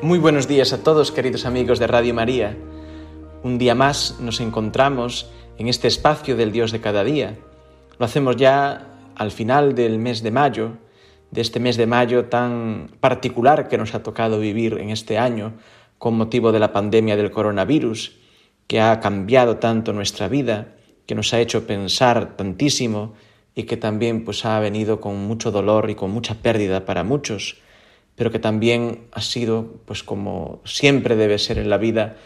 Muy buenos días a todos, queridos amigos de Radio María. Un día más nos encontramos en este espacio del Dios de cada día. Lo hacemos ya al final del mes de mayo, de este mes de mayo tan particular que nos ha tocado vivir en este año con motivo de la pandemia del coronavirus, que ha cambiado tanto nuestra vida, que nos ha hecho pensar tantísimo y que también pues ha venido con mucho dolor y con mucha pérdida para muchos pero que también ha sido, pues como siempre debe ser en la vida,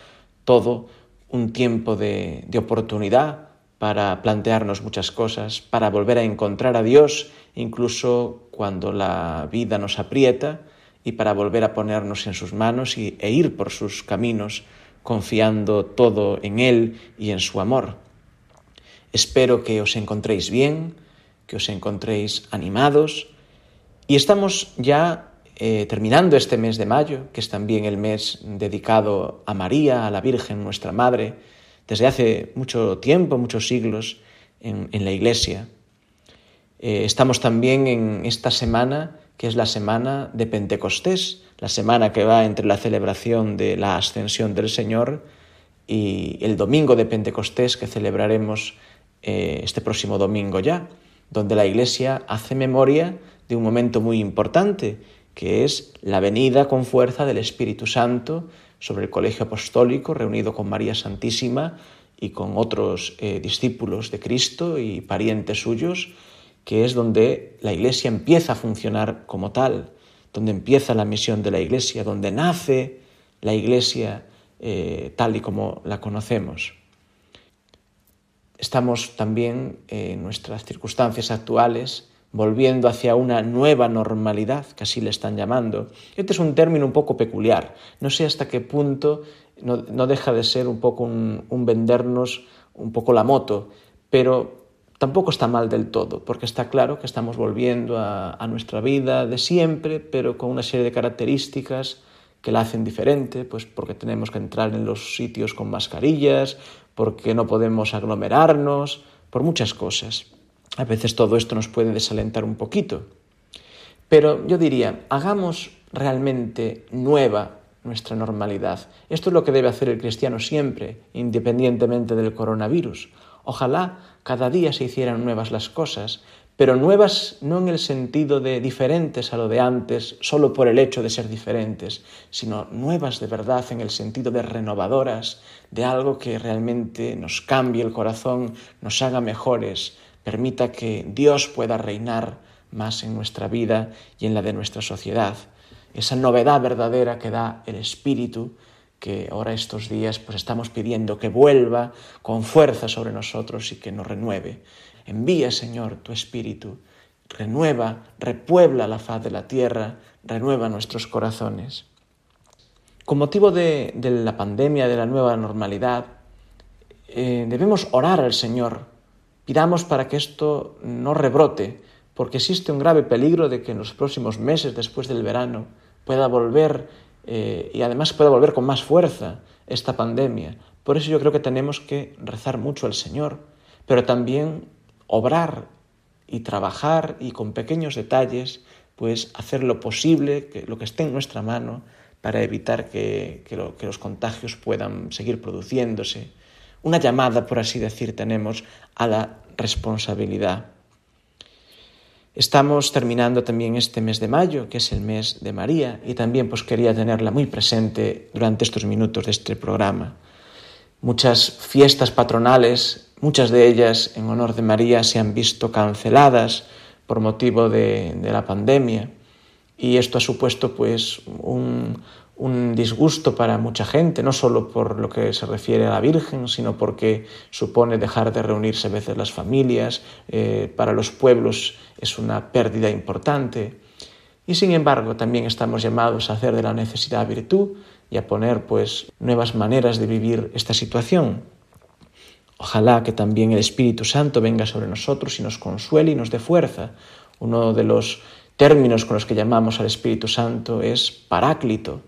todo un tiempo de, oportunidad para plantearnos muchas cosas, para volver a encontrar a Dios, incluso cuando la vida nos aprieta, y para volver a ponernos en sus manos y, e ir por sus caminos, confiando todo en Él y en su amor. Espero que os encontréis bien, que os encontréis animados, y estamos ya eh, terminando este mes de mayo, que es también el mes dedicado a María, a la Virgen, nuestra Madre, desde hace mucho tiempo, muchos siglos, en, la Iglesia. Eh, estamos también en esta semana, que es la semana de Pentecostés, la semana que va entre la celebración de la ascensión del Señor y el domingo de Pentecostés que celebraremos eh, este próximo domingo ya, donde la Iglesia hace memoria de un momento muy importante que es la venida con fuerza del Espíritu Santo sobre el colegio apostólico reunido con María Santísima y con otros eh, discípulos de Cristo y parientes suyos, que es donde la Iglesia empieza a funcionar como tal, donde empieza la misión de la Iglesia, donde nace la Iglesia eh, tal y como la conocemos. Estamos también en nuestras circunstancias actuales volviendo hacia una nueva normalidad, que así le están llamando. Este es un término un poco peculiar. No sé hasta qué punto no, deja de ser un poco un, vendernos un poco la moto, pero tampoco está mal del todo, porque está claro que estamos volviendo a, a, nuestra vida de siempre, pero con una serie de características que la hacen diferente, pues porque tenemos que entrar en los sitios con mascarillas, porque no podemos aglomerarnos, por muchas cosas. A veces todo esto nos puede desalentar un poquito. Pero yo diría, hagamos realmente nueva nuestra normalidad. Esto es lo que debe hacer el cristiano siempre, independientemente del coronavirus. Ojalá cada día se hicieran nuevas las cosas, pero nuevas no en el sentido de diferentes a lo de antes, solo por el hecho de ser diferentes, sino nuevas de verdad en el sentido de renovadoras, de algo que realmente nos cambie el corazón, nos haga mejores, permita que Dios pueda reinar más en nuestra vida y en la de nuestra sociedad. Esa novedad verdadera que da el Espíritu, que ahora estos días pues estamos pidiendo que vuelva con fuerza sobre nosotros y que nos renueve. Envía, Señor, tu Espíritu, renueva, repuebla la faz de la tierra, renueva nuestros corazones. Con motivo de, la pandemia, de la nueva normalidad, eh, debemos orar al Señor Pidamos para que esto no rebrote, porque existe un grave peligro de que en los próximos meses después del verano pueda volver eh, y además pueda volver con más fuerza esta pandemia. Por eso yo creo que tenemos que rezar mucho al Señor, pero también obrar y trabajar y con pequeños detalles, pues hacer lo posible, que, lo que esté en nuestra mano, para evitar que, que los contagios puedan seguir produciéndose una llamada, por así decir, tenemos a la responsabilidad. Estamos terminando también este mes de mayo, que es el mes de María, y también pues quería tenerla muy presente durante estos minutos de este programa. Muchas fiestas patronales, muchas de ellas en honor de María, se han visto canceladas por motivo de, la pandemia, y esto ha supuesto pues un, un disgusto para mucha gente, no solo por lo que se refiere a la Virgen, sino porque supone dejar de reunirse a veces las familias, eh, para los pueblos es una pérdida importante. Y sin embargo, también estamos llamados a hacer de la necesidad virtud y a poner pues nuevas maneras de vivir esta situación. Ojalá que también el Espíritu Santo venga sobre nosotros y nos consuele y nos dé fuerza. Uno de los términos con los que llamamos al Espíritu Santo es paráclito.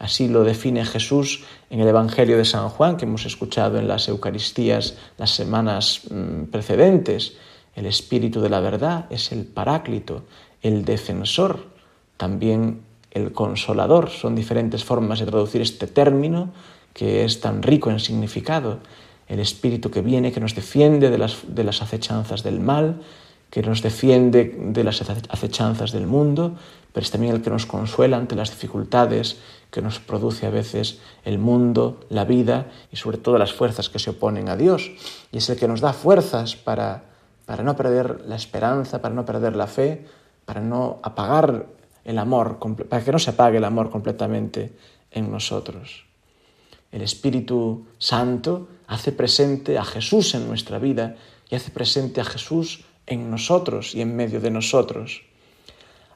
Así lo define Jesús en el Evangelio de San Juan que hemos escuchado en las Eucaristías las semanas mm, precedentes. El Espíritu de la verdad es el paráclito, el defensor, también el consolador. Son diferentes formas de traducir este término que es tan rico en significado. El Espíritu que viene, que nos defiende de las, de las acechanzas del mal, que nos defiende de las acechanzas del mundo, pero es también el que nos consuela ante las dificultades que nos produce a veces el mundo, la vida y sobre todo las fuerzas que se oponen a Dios. Y es el que nos da fuerzas para, para no perder la esperanza, para no perder la fe, para no apagar el amor, para que no se apague el amor completamente en nosotros. El Espíritu Santo hace presente a Jesús en nuestra vida y hace presente a Jesús en nosotros y en medio de nosotros.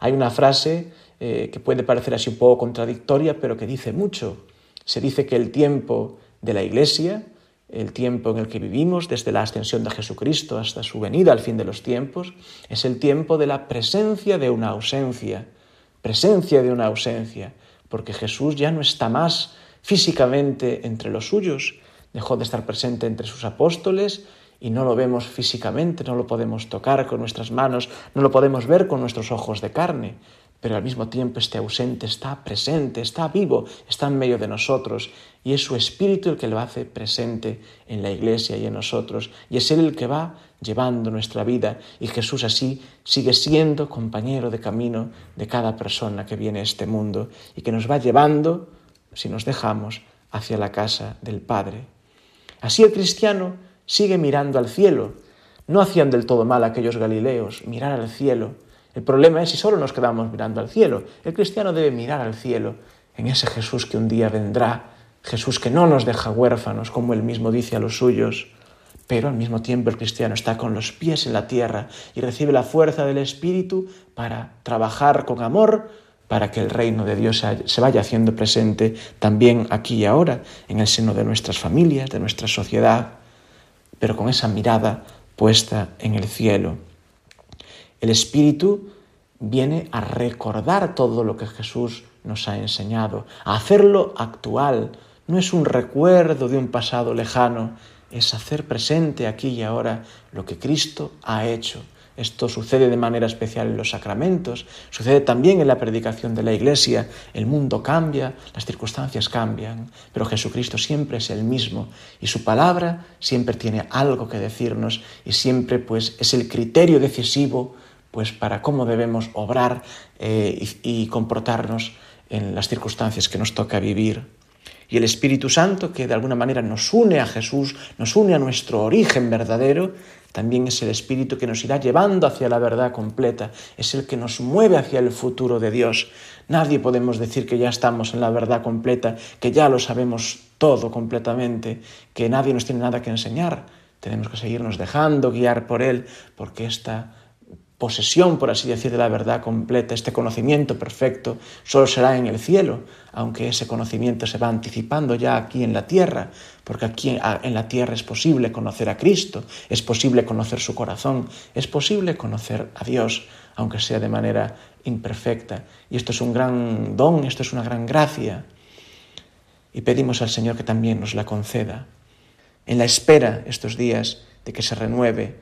Hay una frase eh, que puede parecer así un poco contradictoria, pero que dice mucho. Se dice que el tiempo de la Iglesia, el tiempo en el que vivimos, desde la ascensión de Jesucristo hasta su venida al fin de los tiempos, es el tiempo de la presencia de una ausencia, presencia de una ausencia, porque Jesús ya no está más físicamente entre los suyos, dejó de estar presente entre sus apóstoles y no lo vemos físicamente, no lo podemos tocar con nuestras manos, no lo podemos ver con nuestros ojos de carne, pero al mismo tiempo este ausente está presente, está vivo, está en medio de nosotros y es su espíritu el que lo hace presente en la iglesia y en nosotros y es él el que va llevando nuestra vida y Jesús así sigue siendo compañero de camino de cada persona que viene a este mundo y que nos va llevando, si nos dejamos, hacia la casa del Padre. Así el cristiano sigue mirando al cielo. No hacían del todo mal aquellos galileos, mirar al cielo. El problema es si solo nos quedamos mirando al cielo. El cristiano debe mirar al cielo, en ese Jesús que un día vendrá, Jesús que no nos deja huérfanos, como él mismo dice a los suyos. Pero al mismo tiempo el cristiano está con los pies en la tierra y recibe la fuerza del Espíritu para trabajar con amor para que el reino de Dios se vaya haciendo presente también aquí y ahora, en el seno de nuestras familias, de nuestra sociedad pero con esa mirada puesta en el cielo. El Espíritu viene a recordar todo lo que Jesús nos ha enseñado, a hacerlo actual. No es un recuerdo de un pasado lejano, es hacer presente aquí y ahora lo que Cristo ha hecho esto sucede de manera especial en los sacramentos, sucede también en la predicación de la Iglesia. El mundo cambia, las circunstancias cambian, pero Jesucristo siempre es el mismo y su palabra siempre tiene algo que decirnos y siempre pues es el criterio decisivo pues para cómo debemos obrar eh, y, y comportarnos en las circunstancias que nos toca vivir. Y el Espíritu Santo, que de alguna manera nos une a Jesús, nos une a nuestro origen verdadero, también es el Espíritu que nos irá llevando hacia la verdad completa, es el que nos mueve hacia el futuro de Dios. Nadie podemos decir que ya estamos en la verdad completa, que ya lo sabemos todo completamente, que nadie nos tiene nada que enseñar. Tenemos que seguirnos dejando guiar por Él, porque esta posesión, por así decir, de la verdad completa, este conocimiento perfecto, solo será en el cielo, aunque ese conocimiento se va anticipando ya aquí en la tierra, porque aquí en la tierra es posible conocer a Cristo, es posible conocer su corazón, es posible conocer a Dios, aunque sea de manera imperfecta. Y esto es un gran don, esto es una gran gracia. Y pedimos al Señor que también nos la conceda. En la espera estos días de que se renueve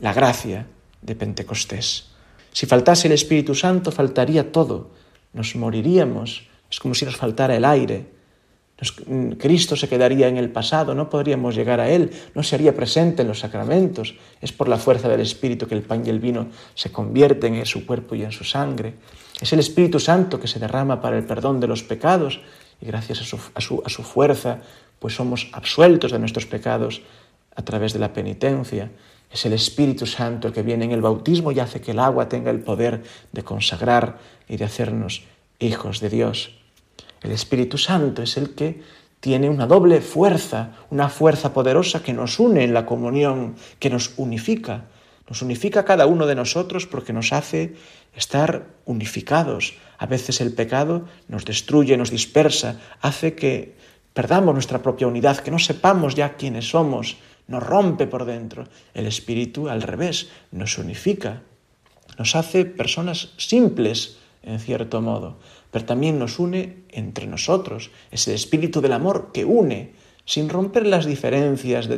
la gracia de Pentecostés. Si faltase el Espíritu Santo, faltaría todo. Nos moriríamos. Es como si nos faltara el aire. Cristo se quedaría en el pasado, no podríamos llegar a Él, no se haría presente en los sacramentos. Es por la fuerza del Espíritu que el pan y el vino se convierten en su cuerpo y en su sangre. Es el Espíritu Santo que se derrama para el perdón de los pecados y gracias a su, a su, a su fuerza pues somos absueltos de nuestros pecados a través de la penitencia. Es el Espíritu Santo el que viene en el bautismo y hace que el agua tenga el poder de consagrar y de hacernos hijos de Dios. El Espíritu Santo es el que tiene una doble fuerza, una fuerza poderosa que nos une en la comunión, que nos unifica. Nos unifica a cada uno de nosotros porque nos hace estar unificados. A veces el pecado nos destruye, nos dispersa, hace que perdamos nuestra propia unidad, que no sepamos ya quiénes somos, nos rompe por dentro. El Espíritu, al revés, nos unifica, nos hace personas simples, en cierto modo, pero también nos une entre nosotros. Es el Espíritu del amor que une, sin romper las diferencias,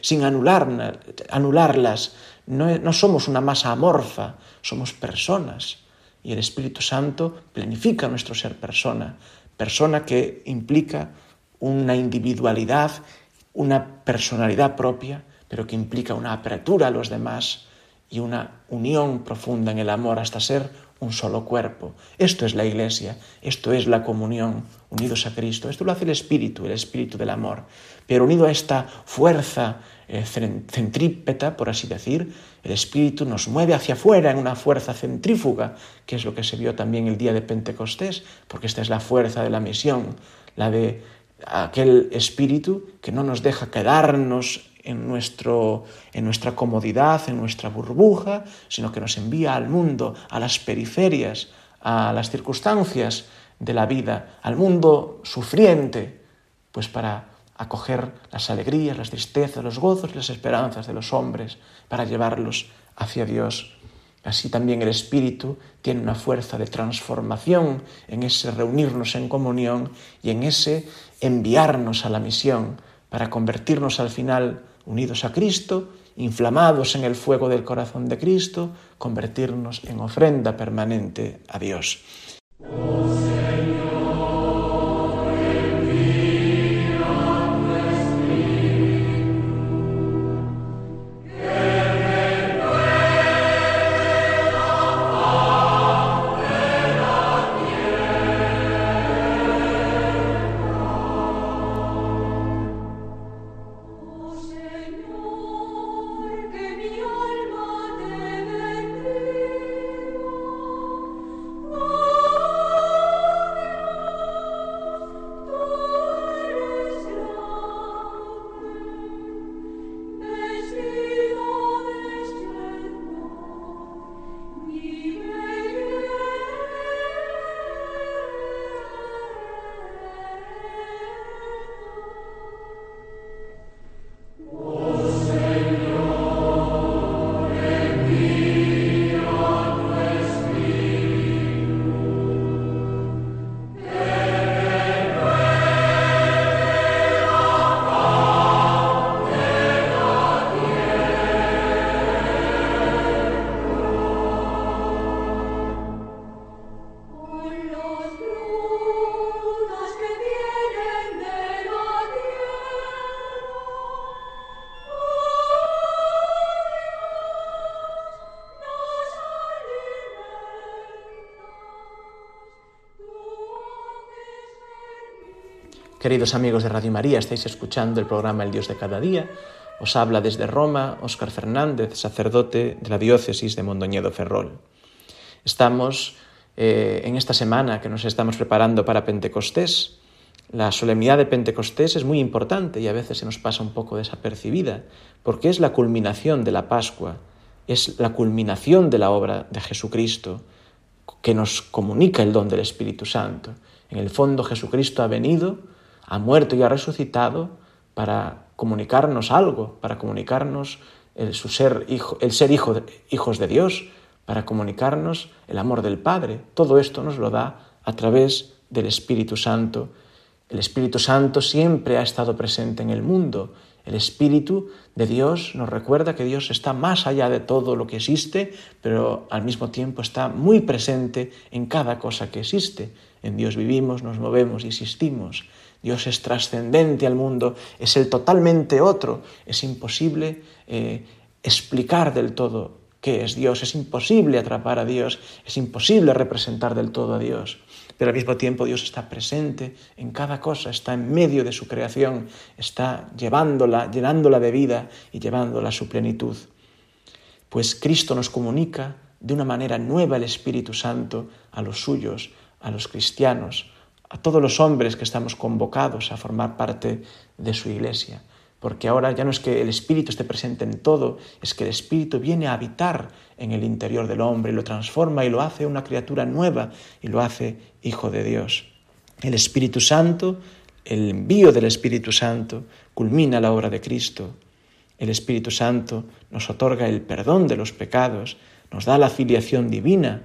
sin anular, anularlas. No, no somos una masa amorfa, somos personas. Y el Espíritu Santo planifica nuestro ser persona, persona que implica una individualidad, una personalidad propia, pero que implica una apertura a los demás y una unión profunda en el amor hasta ser un solo cuerpo. Esto es la Iglesia, esto es la comunión, unidos a Cristo. Esto lo hace el Espíritu, el Espíritu del amor. Pero unido a esta fuerza eh, centrípeta, por así decir, el Espíritu nos mueve hacia afuera en una fuerza centrífuga, que es lo que se vio también el día de Pentecostés, porque esta es la fuerza de la misión, la de aquel Espíritu que no nos deja quedarnos en, nuestro, en nuestra comodidad, en nuestra burbuja, sino que nos envía al mundo, a las periferias, a las circunstancias de la vida, al mundo sufriente, pues para acoger las alegrías, las tristezas, los gozos las esperanzas de los hombres, para llevarlos hacia Dios. Así también el Espíritu tiene una fuerza de transformación en ese reunirnos en comunión y en ese enviarnos a la misión para convertirnos al final unidos a Cristo, inflamados en el fuego del corazón de Cristo, convertirnos en ofrenda permanente a Dios. Queridos amigos de Radio María, estáis escuchando el programa El Dios de cada día. Os habla desde Roma Óscar Fernández, sacerdote de la diócesis de Mondoñedo Ferrol. Estamos eh, en esta semana que nos estamos preparando para Pentecostés. La solemnidad de Pentecostés es muy importante y a veces se nos pasa un poco desapercibida, porque es la culminación de la Pascua, es la culminación de la obra de Jesucristo que nos comunica el don del Espíritu Santo. En el fondo Jesucristo ha venido ha muerto y ha resucitado para comunicarnos algo, para comunicarnos el, su ser, hijo, el ser hijo hijos de Dios, para comunicarnos el amor del Padre. Todo esto nos lo da a través del Espíritu Santo. El Espíritu Santo siempre ha estado presente en el mundo. El Espíritu de Dios nos recuerda que Dios está más allá de todo lo que existe, pero al mismo tiempo está muy presente en cada cosa que existe. En Dios vivimos, nos movemos y existimos. Dios es trascendente al mundo, es el totalmente otro. Es imposible eh, explicar del todo qué es Dios, es imposible atrapar a Dios, es imposible representar del todo a Dios. Pero al mismo tiempo Dios está presente en cada cosa, está en medio de su creación, está llevándola, llenándola de vida y llevándola a su plenitud. Pues Cristo nos comunica de una manera nueva el Espíritu Santo a los suyos, a los cristianos, a todos los hombres que estamos convocados a formar parte de su iglesia. porque ahora ya no es que el Espíritu esté presente en todo, es que el Espíritu viene a habitar en el interior del hombre y lo transforma y lo hace una criatura nueva y lo hace hijo de Dios. El Espíritu Santo, el envío del Espíritu Santo, culmina la obra de Cristo. El Espíritu Santo nos otorga el perdón de los pecados, nos da la filiación divina,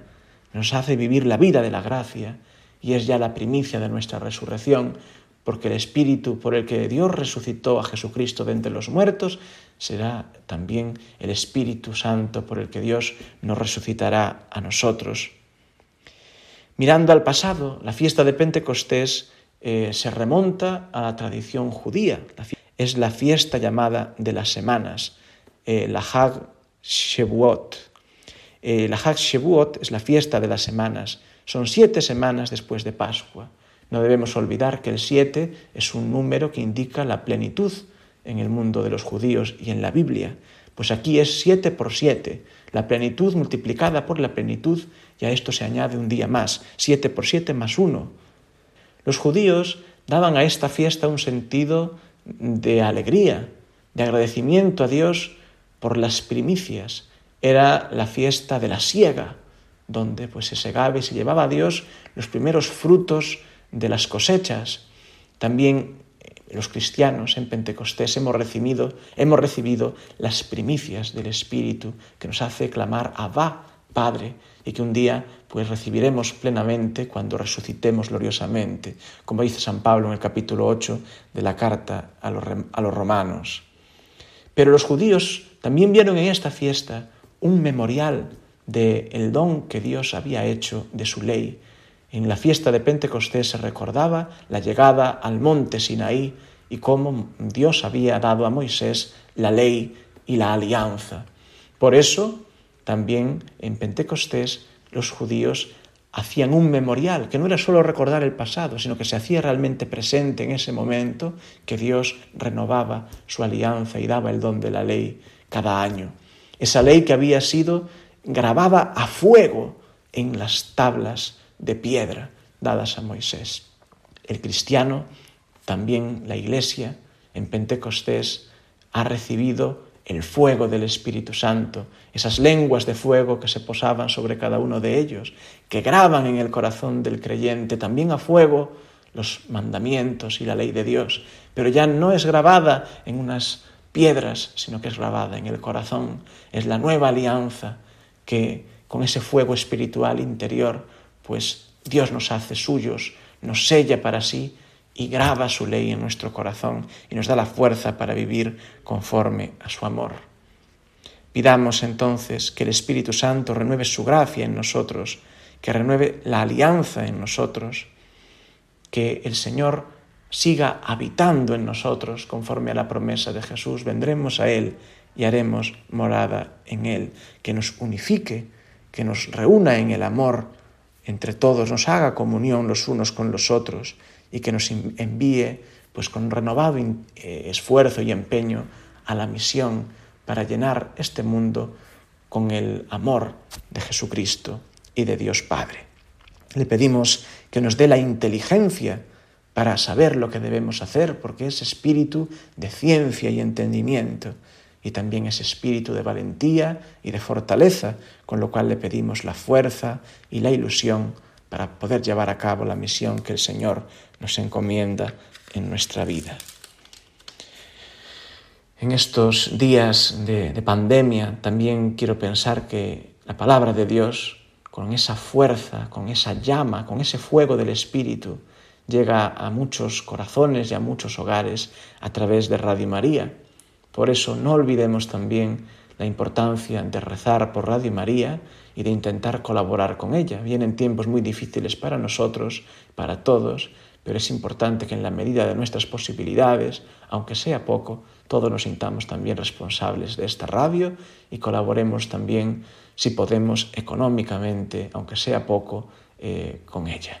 nos hace vivir la vida de la gracia y es ya la primicia de nuestra resurrección, porque el Espíritu por el que Dios resucitó a Jesucristo de entre los muertos será también el Espíritu Santo por el que Dios nos resucitará a nosotros. Mirando al pasado, la fiesta de Pentecostés eh, se remonta a la tradición judía. Es la fiesta llamada de las semanas, eh, la Hag Shevuot. Eh, la Hag Shevuot es la fiesta de las semanas. Son siete semanas después de Pascua. No debemos olvidar que el siete es un número que indica la plenitud en el mundo de los judíos y en la Biblia. Pues aquí es siete por siete, la plenitud multiplicada por la plenitud, y a esto se añade un día más, siete por siete más uno. Los judíos daban a esta fiesta un sentido de alegría, de agradecimiento a Dios por las primicias. Era la fiesta de la siega, donde pues se segaba y se llevaba a Dios los primeros frutos de las cosechas. También eh, los cristianos en Pentecostés hemos recibido, hemos recibido las primicias del Espíritu que nos hace clamar Abba, Padre, y que un día pues recibiremos plenamente cuando resucitemos gloriosamente, como dice San Pablo en el capítulo 8 de la carta a los, a los romanos. Pero los judíos también vieron en esta fiesta un memorial del el don que Dios había hecho de su ley, en la fiesta de Pentecostés se recordaba la llegada al monte Sinaí y cómo Dios había dado a Moisés la ley y la alianza. Por eso, también en Pentecostés los judíos hacían un memorial, que no era solo recordar el pasado, sino que se hacía realmente presente en ese momento que Dios renovaba su alianza y daba el don de la ley cada año. Esa ley que había sido grabada a fuego en las tablas de piedra dadas a Moisés. El cristiano, también la iglesia, en Pentecostés, ha recibido el fuego del Espíritu Santo, esas lenguas de fuego que se posaban sobre cada uno de ellos, que graban en el corazón del creyente también a fuego los mandamientos y la ley de Dios, pero ya no es grabada en unas piedras, sino que es grabada en el corazón. Es la nueva alianza que con ese fuego espiritual interior pues Dios nos hace suyos, nos sella para sí y graba su ley en nuestro corazón y nos da la fuerza para vivir conforme a su amor. Pidamos entonces que el Espíritu Santo renueve su gracia en nosotros, que renueve la alianza en nosotros, que el Señor siga habitando en nosotros conforme a la promesa de Jesús. Vendremos a Él y haremos morada en Él, que nos unifique, que nos reúna en el amor entre todos, nos haga comunión los unos con los otros y que nos envíe pues con renovado eh, esfuerzo y empeño a la misión para llenar este mundo con el amor de Jesucristo y de Dios Padre. Le pedimos que nos dé la inteligencia para saber lo que debemos hacer, porque es espíritu de ciencia y entendimiento y también ese espíritu de valentía y de fortaleza, con lo cual le pedimos la fuerza y la ilusión para poder llevar a cabo la misión que el Señor nos encomienda en nuestra vida. En estos días de, de pandemia también quiero pensar que la palabra de Dios, con esa fuerza, con esa llama, con ese fuego del Espíritu, llega a muchos corazones y a muchos hogares a través de Radio María por eso no olvidemos también la importancia de rezar por Radio María y de intentar colaborar con ella. Vienen tiempos muy difíciles para nosotros, para todos, pero es importante que en la medida de nuestras posibilidades, aunque sea poco, todos nos sintamos también responsables de esta radio y colaboremos también, si podemos, económicamente, aunque sea poco, eh, con ella.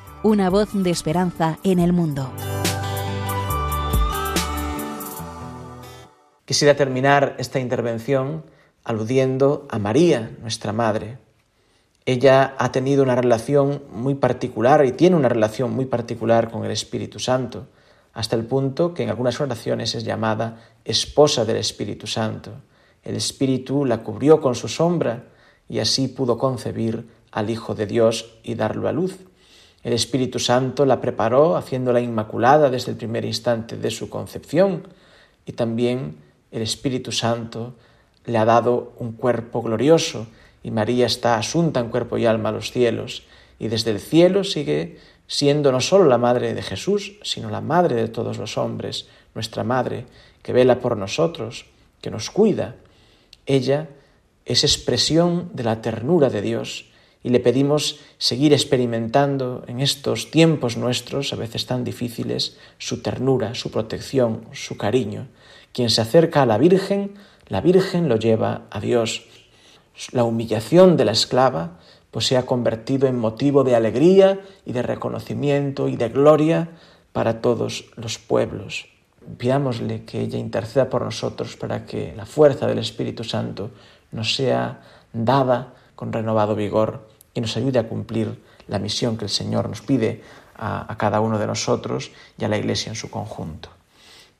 una voz de esperanza en el mundo. Quisiera terminar esta intervención aludiendo a María, nuestra Madre ella ha tenido una relación muy particular y tiene una relación muy particular con el Espíritu Santo, hasta el punto que en algunas oraciones es llamada esposa del Espíritu Santo. El Espíritu la cubrió con su sombra y así pudo concebir al Hijo de Dios y darlo a luz. El Espíritu Santo la preparó haciéndola inmaculada desde el primer instante de su concepción y también el Espíritu Santo le ha dado un cuerpo glorioso y María está asunta en cuerpo y alma a los cielos, y desde el cielo sigue siendo no solo la madre de Jesús, sino la madre de todos los hombres, nuestra madre, que vela por nosotros, que nos cuida. Ella es expresión de la ternura de Dios y le pedimos seguir experimentando en estos tiempos nuestros, a veces tan difíciles, su ternura, su protección, su cariño. Quien se acerca a la Virgen, la Virgen lo lleva a Dios la humillación de la esclava pues se ha convertido en motivo de alegría y de reconocimiento y de gloria para todos los pueblos. Pidámosle que ella interceda por nosotros para que la fuerza del Espíritu Santo nos sea dada con renovado vigor y nos ayude a cumplir la misión que el Señor nos pide a, cada uno de nosotros y a la Iglesia en su conjunto.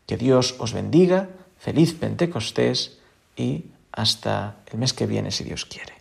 Que Dios os bendiga, feliz Pentecostés y hasta el mes que viene, si Dios quiere.